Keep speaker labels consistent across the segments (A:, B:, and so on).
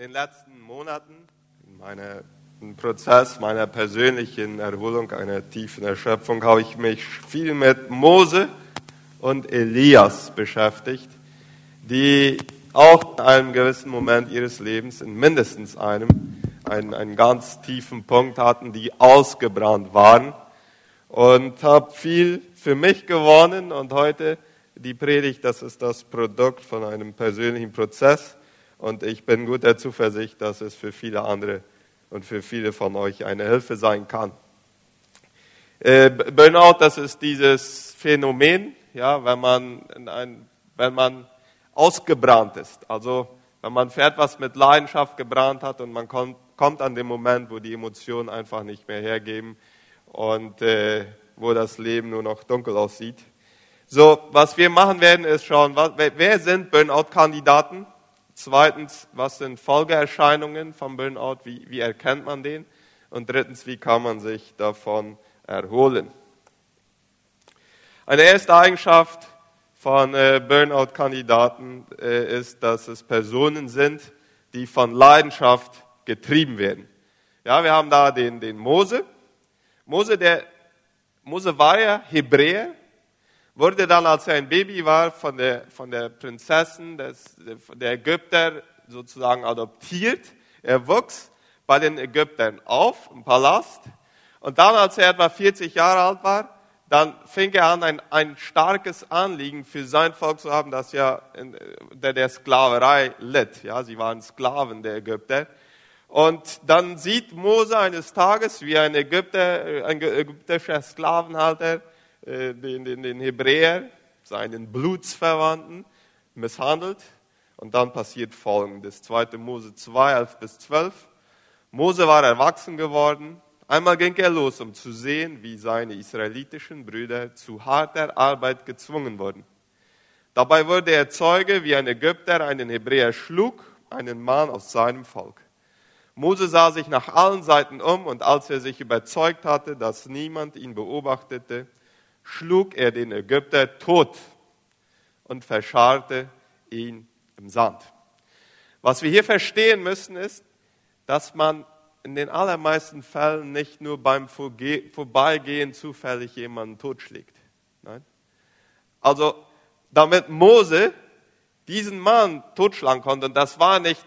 A: den letzten Monaten in meinem Prozess meiner persönlichen Erholung, einer tiefen Erschöpfung, habe ich mich viel mit Mose und Elias beschäftigt, die auch in einem gewissen Moment ihres Lebens, in mindestens einem, einen, einen ganz tiefen Punkt hatten, die ausgebrannt waren. Und habe viel für mich gewonnen und heute die Predigt, das ist das Produkt von einem persönlichen Prozess und ich bin guter Zuversicht, dass es für viele andere und für viele von euch eine Hilfe sein kann. Äh, Burnout, das ist dieses Phänomen, ja, wenn man, ein, wenn man ausgebrannt ist. Also wenn man für etwas mit Leidenschaft gebrannt hat und man kommt, kommt an den Moment, wo die Emotionen einfach nicht mehr hergeben und äh, wo das Leben nur noch dunkel aussieht. So, was wir machen werden, ist schauen, was, wer sind Burnout-Kandidaten? Zweitens, was sind Folgeerscheinungen vom Burnout? Wie, wie erkennt man den? Und drittens, wie kann man sich davon erholen? Eine erste Eigenschaft von äh, Burnout-Kandidaten äh, ist, dass es Personen sind, die von Leidenschaft getrieben werden. Ja, wir haben da den, den Mose. Mose, der, Mose war ja Hebräer, wurde dann, als er ein Baby war, von der, von der Prinzessin des, der Ägypter sozusagen adoptiert. Er wuchs bei den Ägyptern auf im Palast. Und dann, als er etwa 40 Jahre alt war, dann fing er an, ein, ein starkes Anliegen für sein Volk zu haben, das ja in der, der Sklaverei litt. Ja, sie waren Sklaven der Ägypter. Und dann sieht Mose eines Tages, wie ein Ägypter, ein ägyptischer Sklavenhalter den, den, den Hebräer, seinen Blutsverwandten, misshandelt. Und dann passiert Folgendes. 2. Mose 2, 11 bis 12. Mose war erwachsen geworden. Einmal ging er los, um zu sehen, wie seine israelitischen Brüder zu harter Arbeit gezwungen wurden. Dabei wurde er Zeuge, wie ein Ägypter einen Hebräer schlug, einen Mann aus seinem Volk. Mose sah sich nach allen Seiten um und als er sich überzeugt hatte, dass niemand ihn beobachtete, schlug er den Ägypter tot und verscharrte ihn im Sand. Was wir hier verstehen müssen, ist, dass man in den allermeisten Fällen nicht nur beim Vorbeigehen zufällig jemanden totschlägt. Nein? Also, damit Mose diesen Mann totschlagen konnte, und das war nicht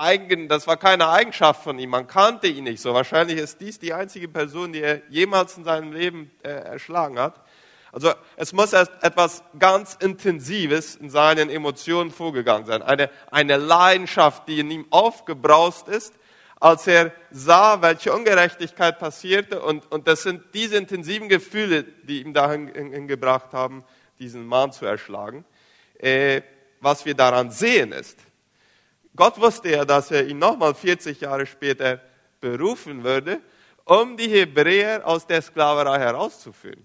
A: eigen, das war keine Eigenschaft von ihm, man kannte ihn nicht so. Wahrscheinlich ist dies die einzige Person, die er jemals in seinem Leben äh, erschlagen hat. Also es muss erst etwas ganz Intensives in seinen Emotionen vorgegangen sein. Eine, eine Leidenschaft, die in ihm aufgebraust ist, als er sah, welche Ungerechtigkeit passierte. Und, und das sind diese intensiven Gefühle, die ihm dahin gebracht haben, diesen Mann zu erschlagen. Äh, was wir daran sehen ist, Gott wusste ja, dass er ihn nochmal 40 Jahre später berufen würde, um die Hebräer aus der Sklaverei herauszuführen.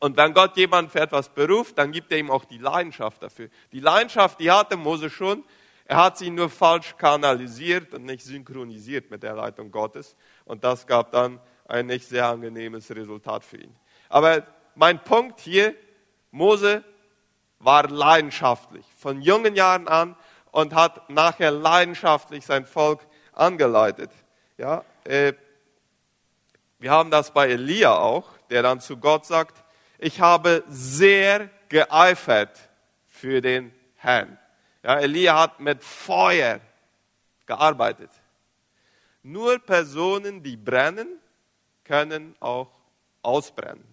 A: Und wenn Gott jemanden für etwas beruft, dann gibt er ihm auch die Leidenschaft dafür. Die Leidenschaft, die hatte Mose schon. Er hat sie nur falsch kanalisiert und nicht synchronisiert mit der Leitung Gottes. Und das gab dann ein nicht sehr angenehmes Resultat für ihn. Aber mein Punkt hier, Mose war leidenschaftlich. Von jungen Jahren an und hat nachher leidenschaftlich sein Volk angeleitet. Ja, äh, wir haben das bei Elia auch, der dann zu Gott sagt, ich habe sehr geeifert für den Herrn. Ja, Elia hat mit Feuer gearbeitet. Nur Personen, die brennen, können auch ausbrennen.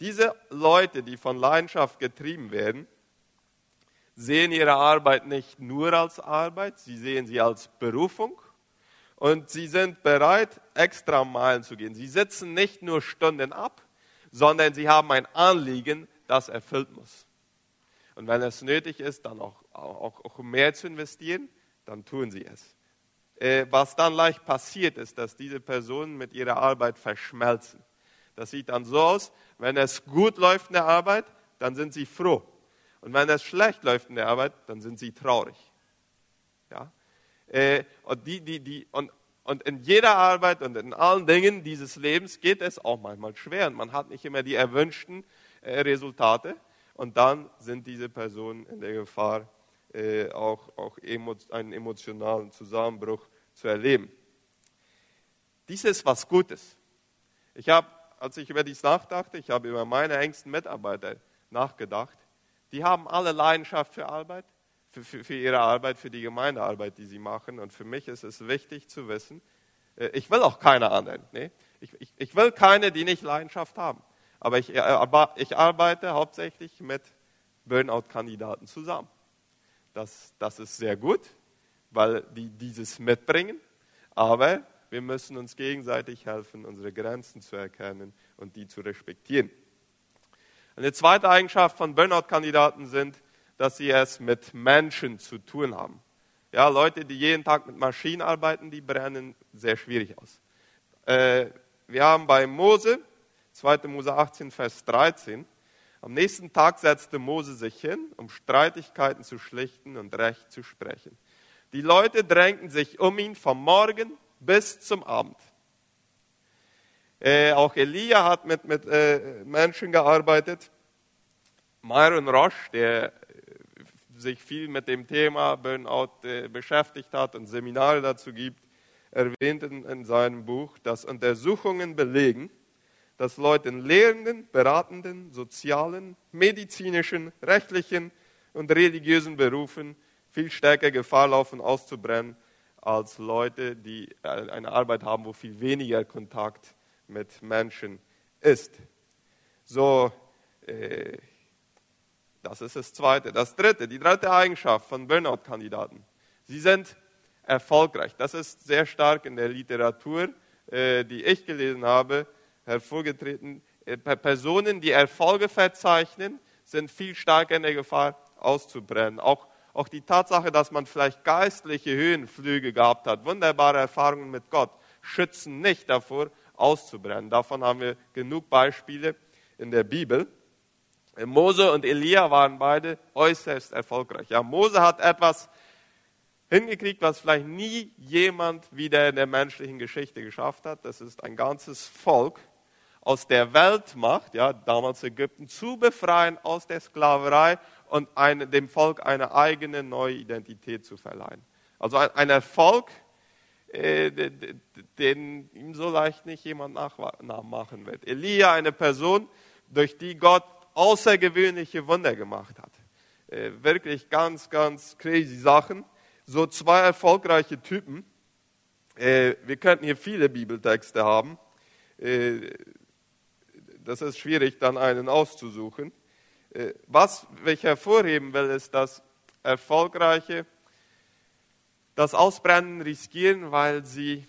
A: Diese Leute, die von Leidenschaft getrieben werden, sehen ihre Arbeit nicht nur als Arbeit, sie sehen sie als Berufung und sie sind bereit, extra Meilen zu gehen. Sie sitzen nicht nur Stunden ab, sondern sie haben ein Anliegen, das erfüllt muss. Und wenn es nötig ist, dann auch, auch, auch mehr zu investieren, dann tun sie es. Äh, was dann leicht passiert, ist, dass diese Personen mit ihrer Arbeit verschmelzen. Das sieht dann so aus, wenn es gut läuft in der Arbeit, dann sind sie froh. Und wenn es schlecht läuft in der Arbeit, dann sind sie traurig. Ja? Äh, und, die, die, die, und, und in jeder Arbeit und in allen Dingen dieses Lebens geht es auch manchmal schwer. Und man hat nicht immer die erwünschten äh, Resultate. Und dann sind diese Personen in der Gefahr, äh, auch, auch einen emotionalen Zusammenbruch zu erleben. Dies ist was Gutes. Ich habe, als ich über dies nachdachte, ich habe über meine engsten Mitarbeiter nachgedacht. Die haben alle Leidenschaft für Arbeit, für, für, für ihre Arbeit, für die Gemeindearbeit, die sie machen. Und für mich ist es wichtig zu wissen, äh, ich will auch keine anderen. Nee? Ich, ich, ich will keine, die nicht Leidenschaft haben. Aber ich, äh, ich arbeite hauptsächlich mit Burnout-Kandidaten zusammen. Das, das ist sehr gut, weil die dieses mitbringen. Aber wir müssen uns gegenseitig helfen, unsere Grenzen zu erkennen und die zu respektieren. Eine zweite Eigenschaft von Burnout-Kandidaten sind, dass sie es mit Menschen zu tun haben. Ja, Leute, die jeden Tag mit Maschinen arbeiten, die brennen sehr schwierig aus. Äh, wir haben bei Mose, 2. Mose 18, Vers 13, am nächsten Tag setzte Mose sich hin, um Streitigkeiten zu schlichten und Recht zu sprechen. Die Leute drängten sich um ihn vom Morgen bis zum Abend. Äh, auch Elia hat mit, mit äh, Menschen gearbeitet. Myron Roche, der sich viel mit dem Thema Burnout äh, beschäftigt hat und Seminare dazu gibt, erwähnt in, in seinem Buch, dass Untersuchungen belegen, dass Leute in lehrenden, beratenden, sozialen, medizinischen, rechtlichen und religiösen Berufen viel stärker Gefahr laufen, auszubrennen, als Leute, die eine Arbeit haben, wo viel weniger Kontakt mit Menschen ist. So, äh, das ist das Zweite. Das Dritte, die dritte Eigenschaft von Burnout-Kandidaten. Sie sind erfolgreich. Das ist sehr stark in der Literatur, äh, die ich gelesen habe, hervorgetreten. Äh, Personen, die Erfolge verzeichnen, sind viel stärker in der Gefahr, auszubrennen. Auch, auch die Tatsache, dass man vielleicht geistliche Höhenflüge gehabt hat, wunderbare Erfahrungen mit Gott, schützen nicht davor, auszubrennen. Davon haben wir genug Beispiele in der Bibel. Mose und Elia waren beide äußerst erfolgreich. Ja, Mose hat etwas hingekriegt, was vielleicht nie jemand wieder in der menschlichen Geschichte geschafft hat. Das ist ein ganzes Volk aus der Weltmacht, ja, damals Ägypten, zu befreien aus der Sklaverei und eine, dem Volk eine eigene neue Identität zu verleihen. Also ein, ein Erfolg, äh, den ihm so leicht nicht jemand nachmachen wird. Elia, eine Person, durch die Gott außergewöhnliche Wunder gemacht hat. Äh, wirklich ganz, ganz crazy Sachen. So zwei erfolgreiche Typen. Äh, wir könnten hier viele Bibeltexte haben. Äh, das ist schwierig, dann einen auszusuchen. Was ich hervorheben will, ist, dass Erfolgreiche das Ausbrennen riskieren, weil sie,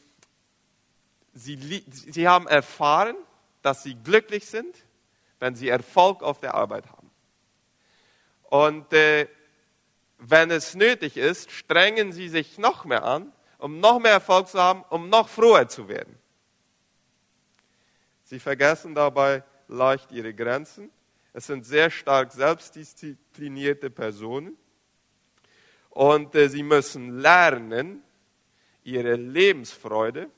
A: sie, sie haben erfahren, dass sie glücklich sind wenn sie Erfolg auf der Arbeit haben. Und äh, wenn es nötig ist, strengen sie sich noch mehr an, um noch mehr Erfolg zu haben, um noch froher zu werden. Sie vergessen dabei leicht ihre Grenzen. Es sind sehr stark selbstdisziplinierte Personen. Und äh, sie müssen lernen, ihre Lebensfreude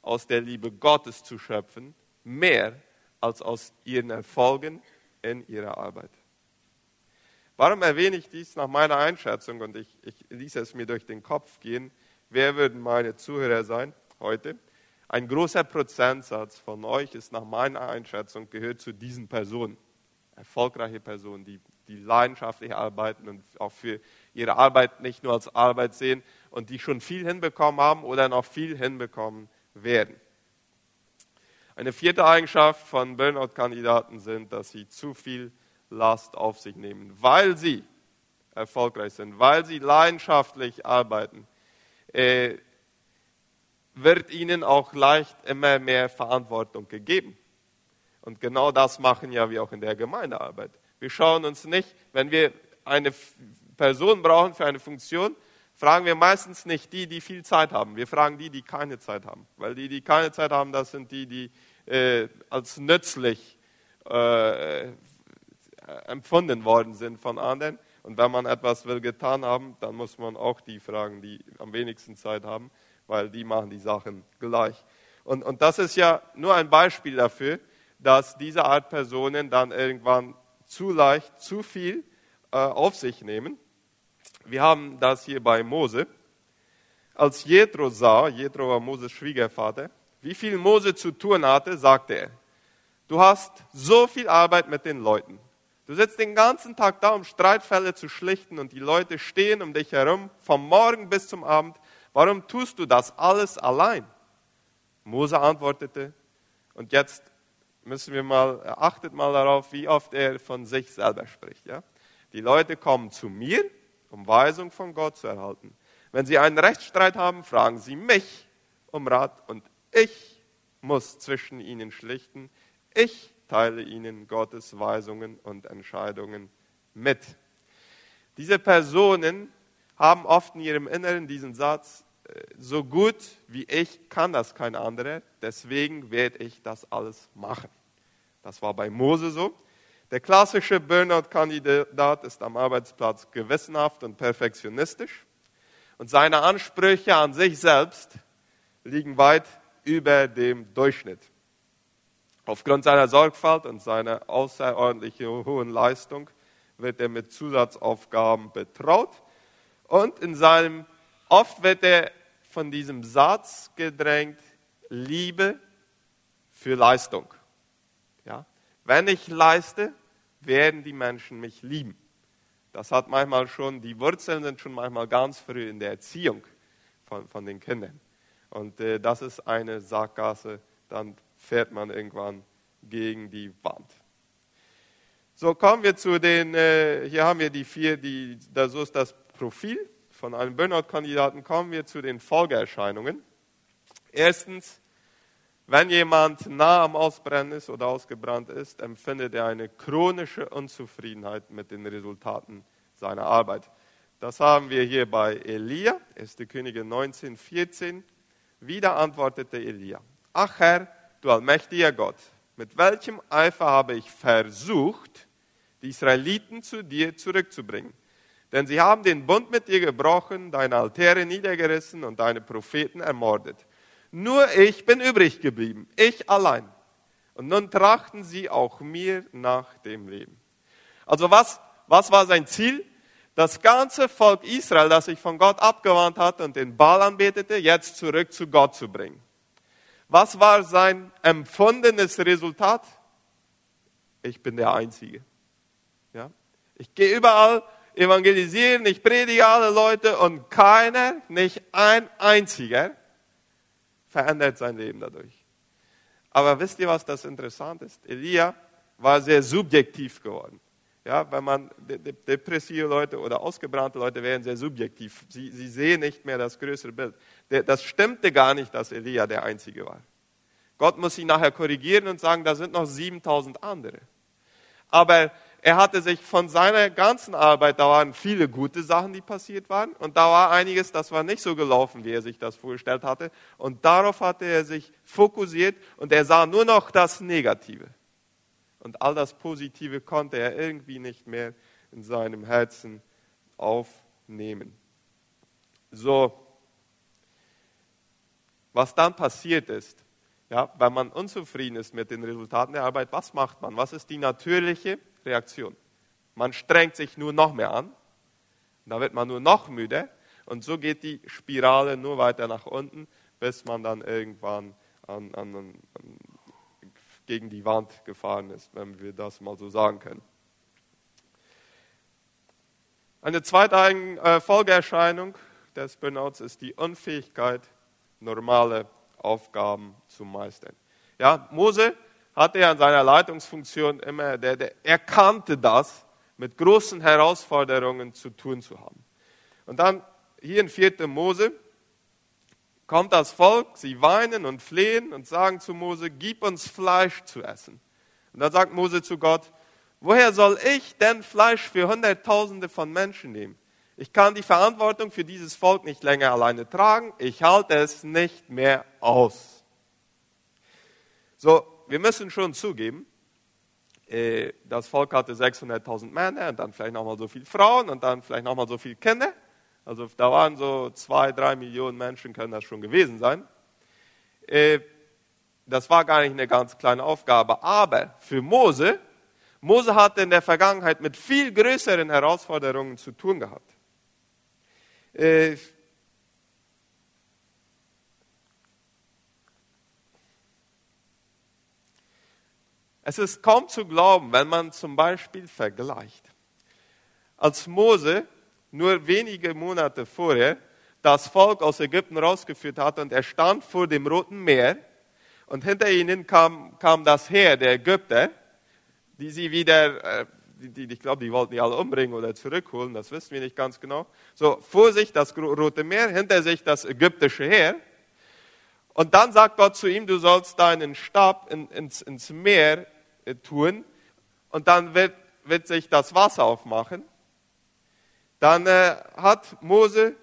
A: aus der Liebe Gottes zu schöpfen, mehr als aus ihren Erfolgen in ihrer Arbeit. Warum erwähne ich dies nach meiner Einschätzung und ich, ich ließ es mir durch den Kopf gehen? Wer würden meine Zuhörer sein heute? Ein großer Prozentsatz von euch ist nach meiner Einschätzung gehört zu diesen Personen. Erfolgreiche Personen, die, die leidenschaftlich arbeiten und auch für ihre Arbeit nicht nur als Arbeit sehen und die schon viel hinbekommen haben oder noch viel hinbekommen werden. Eine vierte Eigenschaft von Burnout-Kandidaten sind, dass sie zu viel Last auf sich nehmen, weil sie erfolgreich sind, weil sie leidenschaftlich arbeiten, äh, wird ihnen auch leicht immer mehr Verantwortung gegeben. Und genau das machen ja wir auch in der Gemeindearbeit. Wir schauen uns nicht, wenn wir eine Person brauchen für eine Funktion, fragen wir meistens nicht die, die viel Zeit haben. Wir fragen die, die keine Zeit haben. Weil die, die keine Zeit haben, das sind die, die äh, als nützlich äh, empfunden worden sind von anderen. Und wenn man etwas will getan haben, dann muss man auch die fragen, die am wenigsten Zeit haben, weil die machen die Sachen gleich. Und, und das ist ja nur ein Beispiel dafür, dass diese Art Personen dann irgendwann zu leicht, zu viel äh, auf sich nehmen Wir haben das hier bei Mose. Als Jethro sah, Jethro war Moses Schwiegervater, wie viel Mose zu tun hatte, sagte er, du hast so viel Arbeit mit den Leuten. Du sitzt den ganzen Tag da, um Streitfälle zu schlichten und die Leute stehen um dich herum, vom Morgen bis zum Abend. Warum tust du das alles allein? Mose antwortete, und jetzt müssen wir mal, achtet mal darauf, wie oft er von sich selber spricht. Ja? Die Leute kommen zu mir, um Weisung von Gott zu erhalten. Wenn sie einen Rechtsstreit haben, fragen sie mich um Rat und ich muss zwischen ihnen schlichten. Ich teile ihnen Gottes Weisungen und Entscheidungen mit. Diese Personen haben oft in ihrem Inneren diesen Satz, äh, so gut wie ich kann das kein anderer, deswegen werde ich das alles machen. Das war bei Mose so. Der klassische Burnout-Kandidat ist am Arbeitsplatz gewissenhaft und perfektionistisch und seine Ansprüche an sich selbst liegen weit über dem Durchschnitt. Aufgrund seiner Sorgfalt und seiner außerordentlich hohen Leistung wird er mit Zusatzaufgaben betraut und in seinem, oft wird er von diesem Satz gedrängt, Liebe für Leistung. Ja? Wenn ich leiste, werden die Menschen mich lieben. Das hat manchmal schon, die Wurzeln sind schon manchmal ganz früh in der Erziehung von, von den Kindern. Und äh, das ist eine Sackgasse, dann fährt man irgendwann gegen die Wand. So kommen wir zu den, äh, hier haben wir die vier, die, da, so ist das Profil von einem Burnout-Kandidaten, kommen wir zu den Folgeerscheinungen. Erstens, wenn jemand nah am Ausbrennen ist oder ausgebrannt ist, empfindet er eine chronische Unzufriedenheit mit den Resultaten seiner Arbeit. Das haben wir hier bei Elia, 1. Könige 19, 14. Wieder antwortete Elia, ach Herr, du allmächtiger Gott, mit welchem Eifer habe ich versucht, die Israeliten zu dir zurückzubringen. Denn sie haben den Bund mit dir gebrochen, deine Altäre niedergerissen und deine Propheten ermordet. Nur ich bin übrig geblieben, ich allein. Und nun trachten sie auch mir nach dem Leben. Also was, was war sein Ziel? Das ganze Volk Israel, das sich von Gott abgewandt hat und den Baal anbetete, jetzt zurück zu Gott zu bringen. Was war sein empfundenes Resultat? Ich bin der Einzige. Ja? Ich gehe überall evangelisieren, ich predige alle Leute und keiner, nicht ein einziger, verändert sein Leben dadurch. Aber wisst ihr, was das interessant ist? Elia war sehr subjektiv geworden. Ja, wenn man depressive Leute oder ausgebrannte Leute wären sehr subjektiv. Sie, sie sehen nicht mehr das größere Bild. Das stimmte gar nicht, dass Elia der Einzige war. Gott muss ihn nachher korrigieren und sagen, da sind noch 7000 andere. Aber er hatte sich von seiner ganzen Arbeit, da waren viele gute Sachen, die passiert waren, und da war einiges, das war nicht so gelaufen, wie er sich das vorgestellt hatte. Und darauf hatte er sich fokussiert und er sah nur noch das Negative. Und all das Positive konnte er irgendwie nicht mehr in seinem Herzen aufnehmen. So, was dann passiert ist, ja, wenn man unzufrieden ist mit den Resultaten der Arbeit, was macht man? Was ist die natürliche Reaktion. Man strengt sich nur noch mehr an, da wird man nur noch müde und so geht die Spirale nur weiter nach unten, bis man dann irgendwann an, an, an, gegen die Wand gefahren ist, wenn wir das mal so sagen können. Eine zweite äh, Folgeerscheinung des Burnouts ist die Unfähigkeit, normale Aufgaben zu meistern. Ja, Mose hatte er an seiner Leitungsfunktion immer, der, der, er kannte das, mit großen Herausforderungen zu tun zu haben. Und dann hier in 4. Mose kommt das Volk, sie weinen und flehen und sagen zu Mose, gib uns Fleisch zu essen. Und dann sagt Mose zu Gott, woher soll ich denn Fleisch für Hunderttausende von Menschen nehmen? Ich kann die Verantwortung für dieses Volk nicht länger alleine tragen, ich halte es nicht mehr aus. So, wir müssen schon zugeben, äh, das Volk hatte 600.000 Männer und dann vielleicht nochmal so viele Frauen und dann vielleicht nochmal so viele Kinder. Also da waren so zwei, drei Millionen Menschen, können das schon gewesen sein. Äh, das war gar nicht eine ganz kleine Aufgabe. Aber für Mose, Mose hatte in der Vergangenheit mit viel größeren Herausforderungen zu tun gehabt. Es ist kaum zu glauben, wenn man zum Beispiel vergleicht. Als Mose nur wenige Monate vorher das Volk aus Ägypten rausgeführt hat und er stand vor dem Roten Meer und hinter ihnen kam, kam das Heer der Ägypter, die sie wieder, äh, die, die, ich glaube, die wollten die alle umbringen oder zurückholen, das wissen wir nicht ganz genau. So, vor sich das Rote Meer, hinter sich das ägyptische Heer. Und dann sagt Gott zu ihm, du sollst deinen Stab in, ins, ins Meer tun und dann wird, wird sich das Wasser aufmachen. Dann äh, hat Mose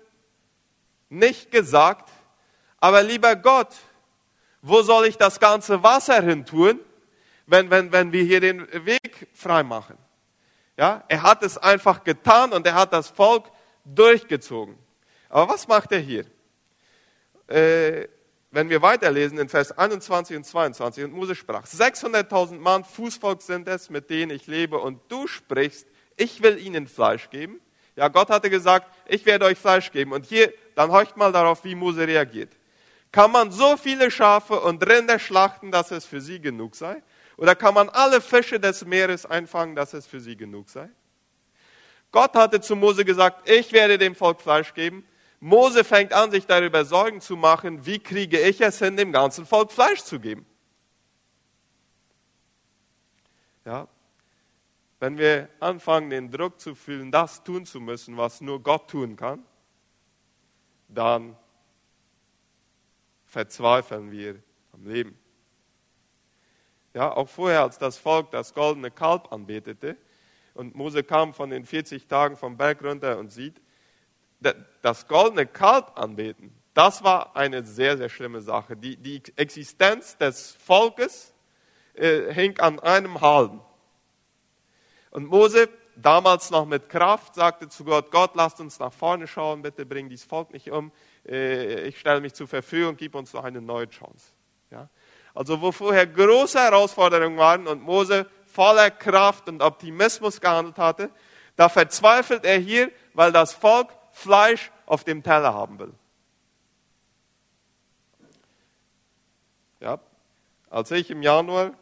A: nicht gesagt, aber lieber Gott, wo soll ich das ganze Wasser hin tun, wenn, wenn, wenn wir hier den Weg frei machen? Ja, er hat es einfach getan und er hat das Volk durchgezogen. Aber was macht er hier? Äh, wenn wir weiterlesen in Vers 21 und 22, und Mose sprach, 600.000 Mann Fußvolk sind es, mit denen ich lebe, und du sprichst, ich will ihnen Fleisch geben. Ja, Gott hatte gesagt, ich werde euch Fleisch geben. Und hier, dann horcht mal darauf, wie Mose reagiert. Kann man so viele Schafe und Rinder schlachten, dass es für sie genug sei? Oder kann man alle Fische des Meeres einfangen, dass es für sie genug sei? Gott hatte zu Mose gesagt, ich werde dem Volk Fleisch geben. Mose fängt an, sich darüber Sorgen zu machen, wie kriege ich es hin, dem ganzen Volk Fleisch zu geben. Ja, wenn wir anfangen, den Druck zu fühlen, das tun zu müssen, was nur Gott tun kann, dann verzweifeln wir am Leben. Ja, auch vorher, als das Volk das goldene Kalb anbetete und Mose kam von den 40 Tagen vom Berg runter und sieht, das goldene Kalb anbeten, das war eine sehr, sehr schlimme Sache. Die, die Existenz des Volkes äh, hing an einem Halben. Und Mose, damals noch mit Kraft, sagte zu Gott, Gott, lasst uns nach vorne schauen, bitte bring dieses Volk nicht um. Äh, ich stelle mich zur Verfügung, gib uns noch eine neue Chance. Ja? Also wo vorher große Herausforderungen waren und Mose voller Kraft und Optimismus gehandelt hatte, da verzweifelt er hier, weil das Volk Fleisch auf dem Teller haben will. Ja, als ich im Januar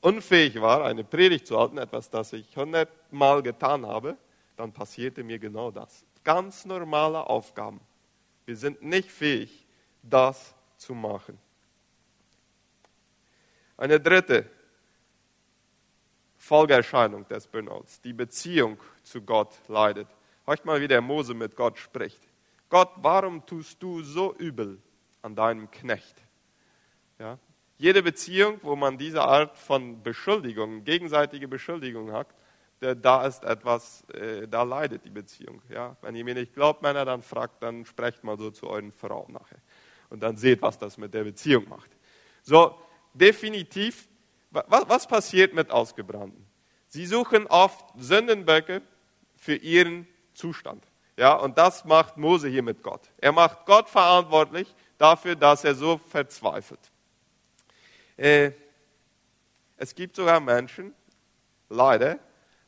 A: unfähig war, eine Predigt zu halten, etwas, das ich hundertmal getan habe, dann passierte mir genau das. Ganz normale Aufgaben. Wir sind nicht fähig, das zu machen. Eine dritte Folgeerscheinung des Burnouts, die Beziehung zu Gott leidet. Hört mal, wie der Mose mit Gott spricht. Gott, warum tust du so übel an deinem Knecht? Ja, jede Beziehung, wo man diese Art von Beschuldigung, gegenseitige Beschuldigung hat, da ist etwas, äh, da leidet die Beziehung. Ja? Wenn ihr mir nicht glaubt, Männer, dann fragt, dann sprecht mal so zu euren Frauen nachher. Und dann seht, was das mit der Beziehung macht. So, definitiv, was, was passiert mit Ausgebrannten? Sie suchen oft Sündenböcke für ihren Zustand. Ja, und das macht Mose hier mit Gott. Er macht Gott verantwortlich dafür, dass er so verzweifelt. Äh, es gibt sogar Menschen, leider,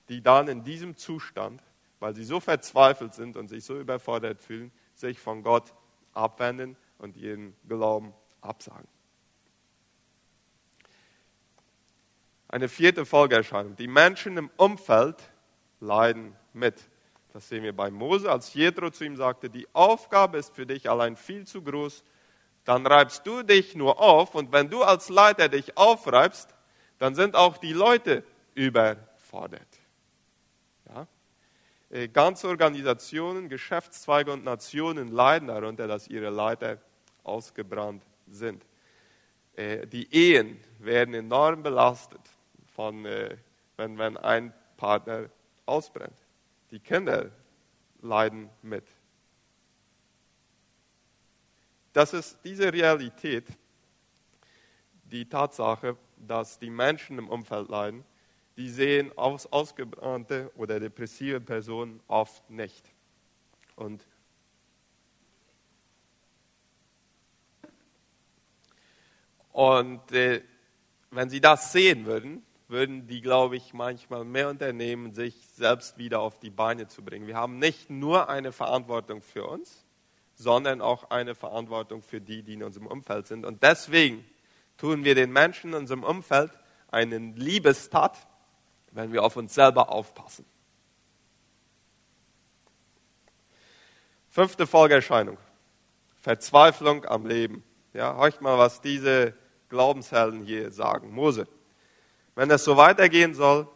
A: die dann in diesem Zustand, weil sie so verzweifelt sind und sich so überfordert fühlen, sich von Gott abwenden und ihren Glauben absagen. Eine vierte Folgeerscheinung. Die Menschen im Umfeld leiden mit. Das sehen wir bei Mose, als Jethro zu ihm sagte, die Aufgabe ist für dich allein viel zu groß, dann reibst du dich nur auf und wenn du als Leiter dich aufreibst, dann sind auch die Leute überfordert. Ja? Äh, ganze Organisationen, Geschäftszweige und Nationen leiden darunter, dass ihre Leiter ausgebrannt sind. Äh, die Ehen werden enorm belastet, von, äh, wenn, wenn ein Partner ausbrennt. Die Kinder leiden mit. Das ist diese Realität, die Tatsache, dass die Menschen im Umfeld leiden, die sehen aus, ausgebrannte oder depressive Personen oft nicht. Und Und äh, wenn sie das sehen würden, würden die, glaube ich, manchmal mehr unternehmen, sich selbst wieder auf die Beine zu bringen. Wir haben nicht nur eine Verantwortung für uns, sondern auch eine Verantwortung für die, die in unserem Umfeld sind. Und deswegen tun wir den Menschen in unserem Umfeld einen Liebestat, wenn wir auf uns selber aufpassen. Fünfte Folgeerscheinung. Verzweiflung am Leben. Ja, horcht mal, was diese Glaubenshelden hier sagen. Mose. Wenn es so weitergehen soll,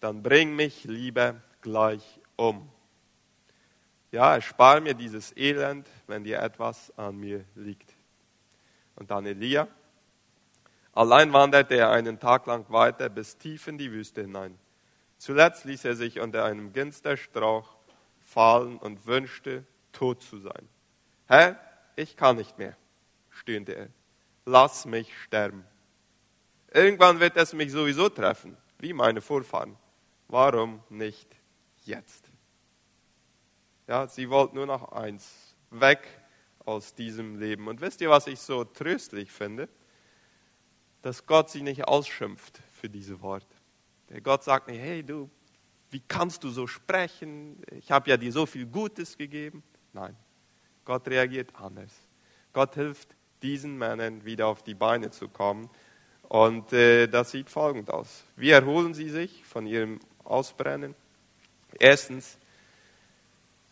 A: dann bring mich lieber gleich um. Ja, erspar mir dieses Elend, wenn dir etwas an mir liegt. Und dann Elia. Allein wanderte er einen Tag lang weiter bis tief in die Wüste hinein. Zuletzt ließ er sich unter einem Ginsterstrauch fallen und wünschte, tot zu sein. Herr, ich kann nicht mehr, stöhnte er. Lass mich sterben. Irgendwann wird es mich sowieso treffen, wie meine Vorfahren. Warum nicht jetzt? Ja, sie wollten nur noch eins, weg aus diesem Leben. Und wisst ihr, was ich so tröstlich finde? Dass Gott sie nicht ausschimpft für diese Worte. Der Gott sagt nicht, hey du, wie kannst du so sprechen? Ich habe ja dir so viel Gutes gegeben. Nein, Gott reagiert anders. Gott hilft diesen Männern wieder auf die Beine zu kommen und äh, das sieht folgend aus. Wie erholen sie sich von ihrem Ausbrennen? Erstens,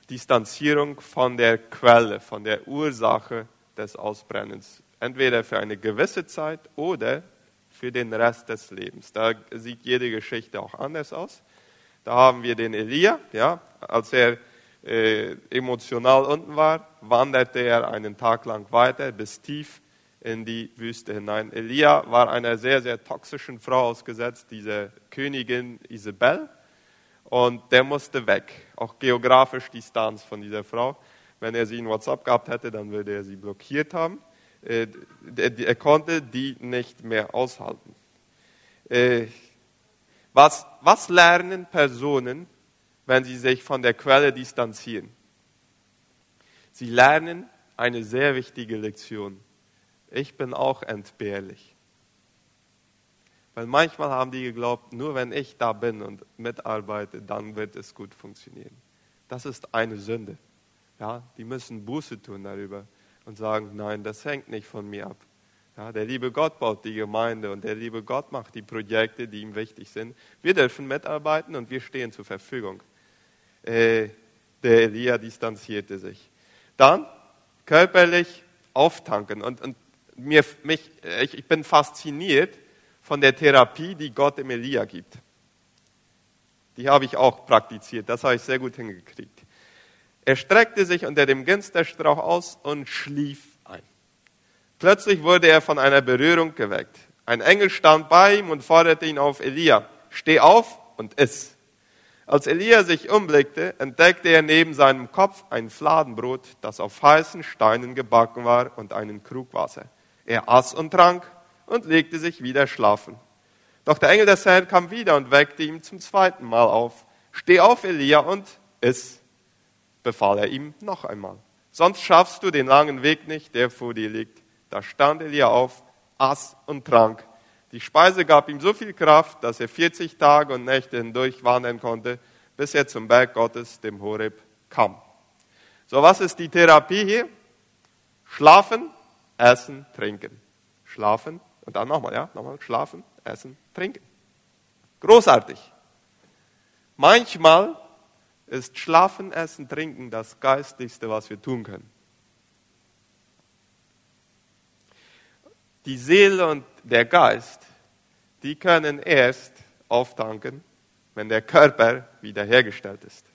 A: Distanzierung von der Quelle, von der Ursache des Ausbrennens. Entweder für eine gewisse Zeit oder für den Rest des Lebens. Da sieht jede Geschichte auch anders aus. Da haben wir den Elia, ja, als er äh, emotional unten war, wanderte er einen Tag lang weiter bis tief in die Wüste hinein. Elia war einer sehr, sehr toxischen Frau ausgesetzt, diese Königin Isabel. Und der musste weg, auch geografisch Distanz von dieser Frau. Wenn er sie in WhatsApp gehabt hätte, dann würde er sie blockiert haben. Äh, er konnte die nicht mehr aushalten. Äh, was, was lernen Personen, wenn sie sich von der Quelle distanzieren? Sie lernen eine sehr wichtige Lektion ich bin auch entbehrlich. Weil manchmal haben die geglaubt, nur wenn ich da bin und mitarbeite, dann wird es gut funktionieren. Das ist eine Sünde. Ja, die müssen Buße tun darüber und sagen, nein, das hängt nicht von mir ab. Ja, der liebe Gott baut die Gemeinde und der liebe Gott macht die Projekte, die ihm wichtig sind. Wir dürfen mitarbeiten und wir stehen zur Verfügung. Äh, der Elia distanzierte sich. Dann körperlich auftanken. Und, und mir, mich, ich, ich bin fasziniert von der Therapie, die Gott im Elia gibt. Die habe ich auch praktiziert, das habe ich sehr gut hingekriegt. Er streckte sich unter dem Ginsterstrauch aus und schlief ein. Plötzlich wurde er von einer Berührung geweckt. Ein Engel stand bei ihm und forderte ihn auf, Elia, steh auf und iss. Als Elia sich umblickte, entdeckte er neben seinem Kopf ein Fladenbrot, das auf heißen Steinen gebacken war, und einen Krug Wasser. Er aß und trank und legte sich wieder schlafen. Doch der Engel des Herrn kam wieder und weckte ihn zum zweiten Mal auf. Steh auf, Elia, und iss, befahl er ihm noch einmal. Sonst schaffst du den langen Weg nicht, der vor dir liegt. Da stand Elia auf, aß und trank. Die Speise gab ihm so viel Kraft, dass er 40 Tage und Nächte hindurch wandern konnte, bis er zum Berg Gottes, dem Horeb, kam. So, was ist die Therapie hier? Schlafen, essen, trinken. Schlafen und dann nochmal, ja, nochmal schlafen, essen, trinken. Großartig. Manchmal ist Schlafen, Essen, Trinken das Geistigste, was wir tun können. Die Seele und der Geist, die können erst auftanken, wenn der Körper wiederhergestellt ist.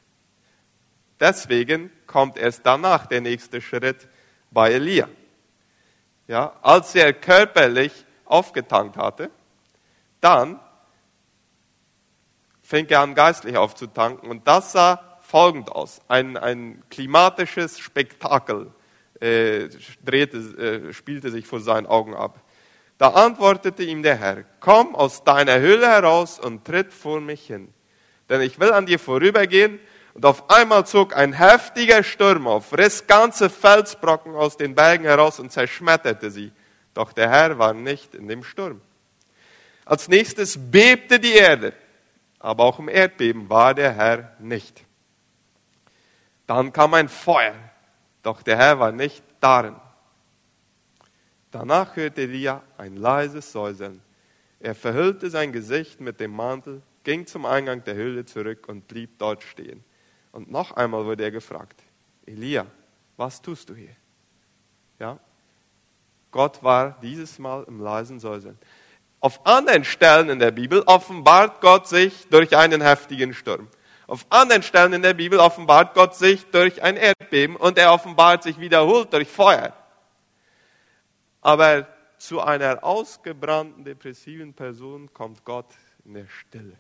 A: Deswegen kommt erst danach der nächste Schritt bei Elia ja, als er körperlich aufgetankt hatte, dann fing er an, geistlich aufzutanken. Und das sah folgend aus. Ein, ein klimatisches Spektakel äh, drehte, äh, spielte sich vor seinen Augen ab. Da antwortete ihm der Herr, komm aus deiner Höhle heraus und tritt vor mich hin. Denn ich will an dir vorübergehen und auf einmal zog ein heftiger Sturm auf, riss ganze Felsbrocken aus den Bergen heraus und zerschmetterte sie. Doch der Herr war nicht in dem Sturm. Als nächstes bebte die Erde, aber auch im Erdbeben war der Herr nicht. Dann kam ein Feuer, doch der Herr war nicht darin. Danach hörte Elia ein leises Säuseln. Er verhüllte sein Gesicht mit dem Mantel, ging zum Eingang der Höhle zurück und blieb dort stehen. Und noch einmal wurde er gefragt, Elia, was tust du hier? Ja? Gott war dieses Mal im leisen Säuseln. Auf anderen Stellen in der Bibel offenbart Gott sich durch einen heftigen Sturm. Auf anderen Stellen in der Bibel offenbart Gott sich durch ein Erdbeben und er offenbart sich wiederholt durch Feuer. Aber zu einer ausgebrannten, depressiven Person kommt Gott in der Stille.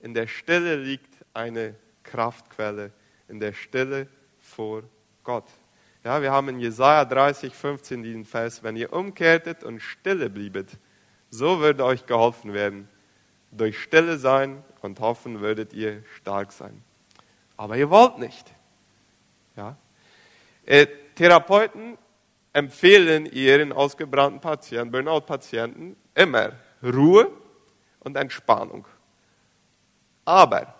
A: In der Stille liegt eine Kraftquelle, in der Stille vor Gott. Ja, wir haben in Jesaja 30, 15 diesen Vers, wenn ihr umkehrtet und stille bliebet, so würde euch geholfen werden. Durch Stille sein und hoffen würdet ihr stark sein. Aber ihr wollt nicht. Ja? Äh, Therapeuten empfehlen ihren ausgebrannten Patienten, Burnout-Patienten, immer Ruhe und Entspannung. Aber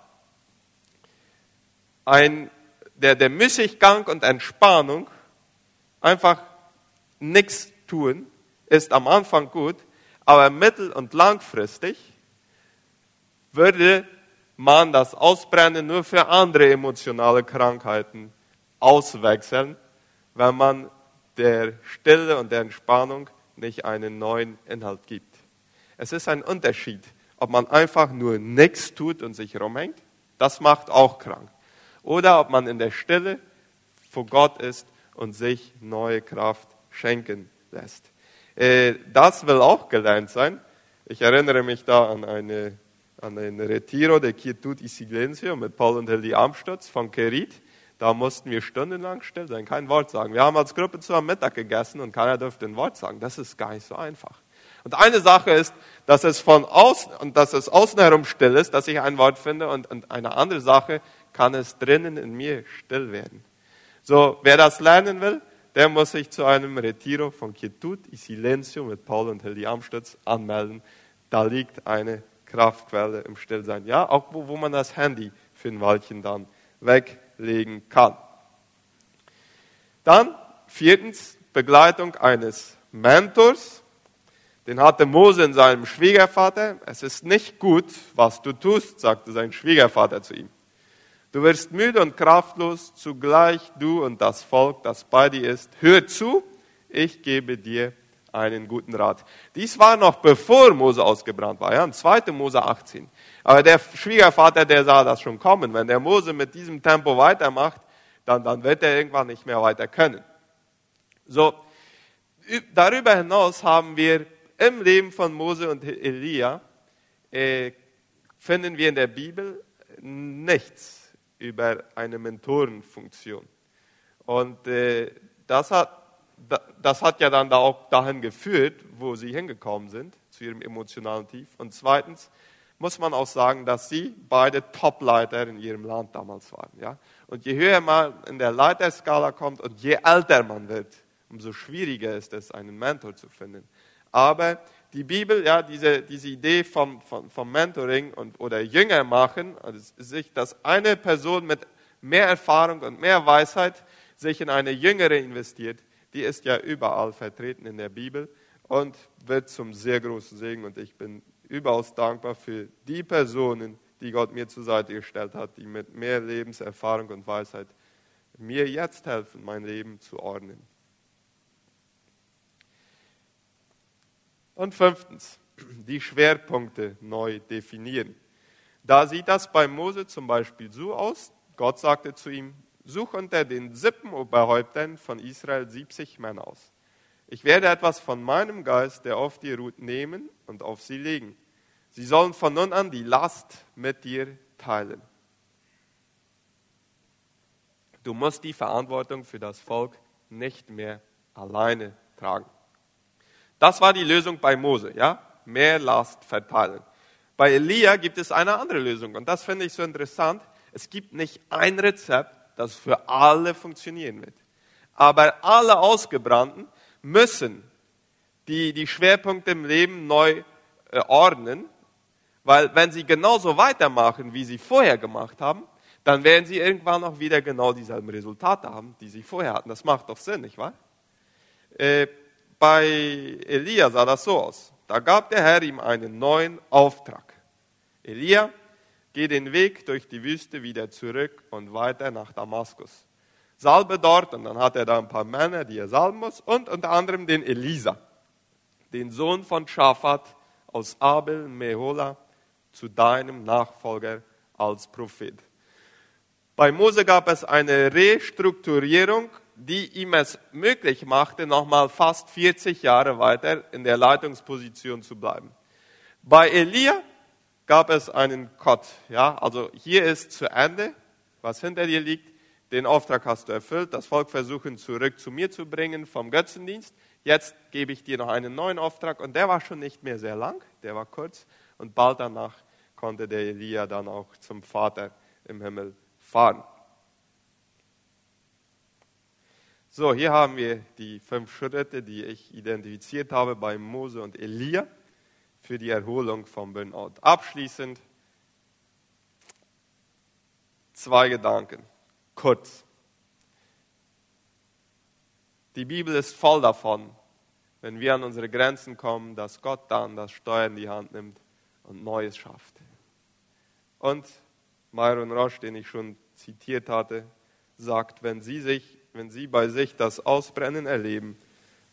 A: ein, der, der Müßiggang und Entspannung, einfach nichts tun, ist am Anfang gut, aber mittel- und langfristig würde man das Ausbrennen nur für andere emotionale Krankheiten auswechseln, wenn man der Stille und der Entspannung nicht einen neuen Inhalt gibt. Es ist ein Unterschied, ob man einfach nur nichts tut und sich rumhängt, das macht auch krank. Oder ob man in der Stille vor Gott ist und sich neue Kraft schenken lässt. Äh, das will auch gelernt sein. Ich erinnere mich da an, eine, an einen Retiro der Quietud y Silencio mit Paul und Hildi Amstutz von Kerit. Da mussten wir stundenlang still sein, kein Wort sagen. Wir haben als Gruppe zu am Mittag gegessen und keiner durfte ein Wort sagen. Das ist gar nicht so einfach. Und eine Sache ist, dass es von außen und dass es außen herum still ist, dass ich ein Wort finde und, und eine andere Sache kann es drinnen in mir still werden. So, wer das lernen will, der muss sich zu einem Retiro von Quietud y Silencio mit Paul und Hildi Amstutz anmelden. Da liegt eine Kraftquelle im Stillsein. Ja, auch wo, wo man das Handy für ein Weilchen dann weg legen kann. Dann viertens Begleitung eines Mentors. Den hatte Mose in seinem Schwiegervater. Es ist nicht gut, was du tust, sagte sein Schwiegervater zu ihm. Du wirst müde und kraftlos, zugleich du und das Volk, das bei dir ist. Hör zu, ich gebe dir einen guten Rat. Dies war noch bevor Mose ausgebrannt war, ja, im 2. Mose 18. Aber der Schwiegervater, der sah das schon kommen. Wenn der Mose mit diesem Tempo weitermacht, dann, dann wird er irgendwann nicht mehr weiter können. So, darüber hinaus haben wir im Leben von Mose und Elia, äh, finden wir in der Bibel nichts über eine Mentorenfunktion. Und äh, das, hat, das hat ja dann da auch dahin geführt, wo sie hingekommen sind, zu ihrem emotionalen Tief. Und zweitens, muss man auch sagen, dass sie beide Topleiter in ihrem Land damals waren. Ja? Und je höher man in der Leiterskala kommt und je älter man wird, umso schwieriger ist es, einen Mentor zu finden. Aber die Bibel, ja, diese, diese Idee vom, vom, vom Mentoring und, oder Jünger machen, also sich, dass eine Person mit mehr Erfahrung und mehr Weisheit sich in eine Jüngere investiert, die ist ja überall vertreten in der Bibel und wird zum sehr großen Segen. Und ich bin überaus dankbar für die Personen, die Gott mir zur Seite gestellt hat, die mit mehr Lebenserfahrung und Weisheit mir jetzt helfen, mein Leben zu ordnen. Und fünftens, die Schwerpunkte neu definieren. Da sieht das bei Mose zum Beispiel so aus. Gott sagte zu ihm, such unter den Sippenoberhäuptern von Israel 70 Männer aus. Ich werde etwas von meinem Geist, der auf dir ruht, nehmen und auf sie legen. Sie sollen von nun an die Last mit dir teilen. Du musst die Verantwortung für das Volk nicht mehr alleine tragen. Das war die Lösung bei Mose, ja? Mehr Last verteilen. Bei Elia gibt es eine andere Lösung und das finde ich so interessant. Es gibt nicht ein Rezept, das für alle funktionieren wird. Aber alle Ausgebrannten müssen die die Schwerpunkte im Leben neu äh, ordnen, weil wenn sie genauso weitermachen, wie sie vorher gemacht haben, dann werden sie irgendwann auch wieder genau dieselben Resultate haben, die sie vorher hatten. Das macht doch Sinn, nicht wahr? Äh, bei Elia sah das so aus. Da gab der Herr ihm einen neuen Auftrag. Elia, geh den Weg durch die Wüste wieder zurück und weiter nach Damaskus. Salbe dort und dann hat er da ein paar Männer, die er salben muss und unter anderem den Elisa, den Sohn von Schafat aus Abel Mehola, zu deinem Nachfolger als Prophet. Bei Mose gab es eine Restrukturierung, die ihm es möglich machte, nochmal fast 40 Jahre weiter in der Leitungsposition zu bleiben. Bei Elia gab es einen Cut. Ja, also hier ist zu Ende, was hinter dir liegt. Den Auftrag hast du erfüllt, das Volk versuchen zurück zu mir zu bringen vom Götzendienst. Jetzt gebe ich dir noch einen neuen Auftrag und der war schon nicht mehr sehr lang, der war kurz und bald danach konnte der Elia dann auch zum Vater im Himmel fahren. So, hier haben wir die fünf Schritte, die ich identifiziert habe bei Mose und Elia für die Erholung vom Burnout. Abschließend zwei Gedanken, kurz. Die Bibel ist voll davon, wenn wir an unsere Grenzen kommen, dass Gott dann das Steuer in die Hand nimmt und Neues schafft. Und Myron Roche, den ich schon zitiert hatte, sagt, wenn Sie, sich, wenn Sie bei sich das Ausbrennen erleben,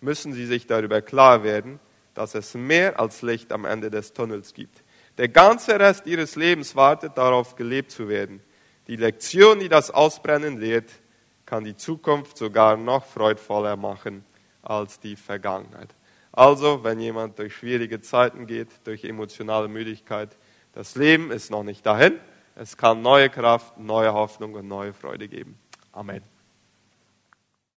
A: müssen Sie sich darüber klar werden, dass es mehr als Licht am Ende des Tunnels gibt. Der ganze Rest Ihres Lebens wartet darauf, gelebt zu werden. Die Lektion, die das Ausbrennen lehrt, kann die Zukunft sogar noch freudvoller machen als die Vergangenheit. Also, wenn jemand durch schwierige Zeiten geht, durch emotionale Müdigkeit, das Leben ist noch nicht dahin. Es kann neue Kraft, neue Hoffnung und neue Freude geben. Amen.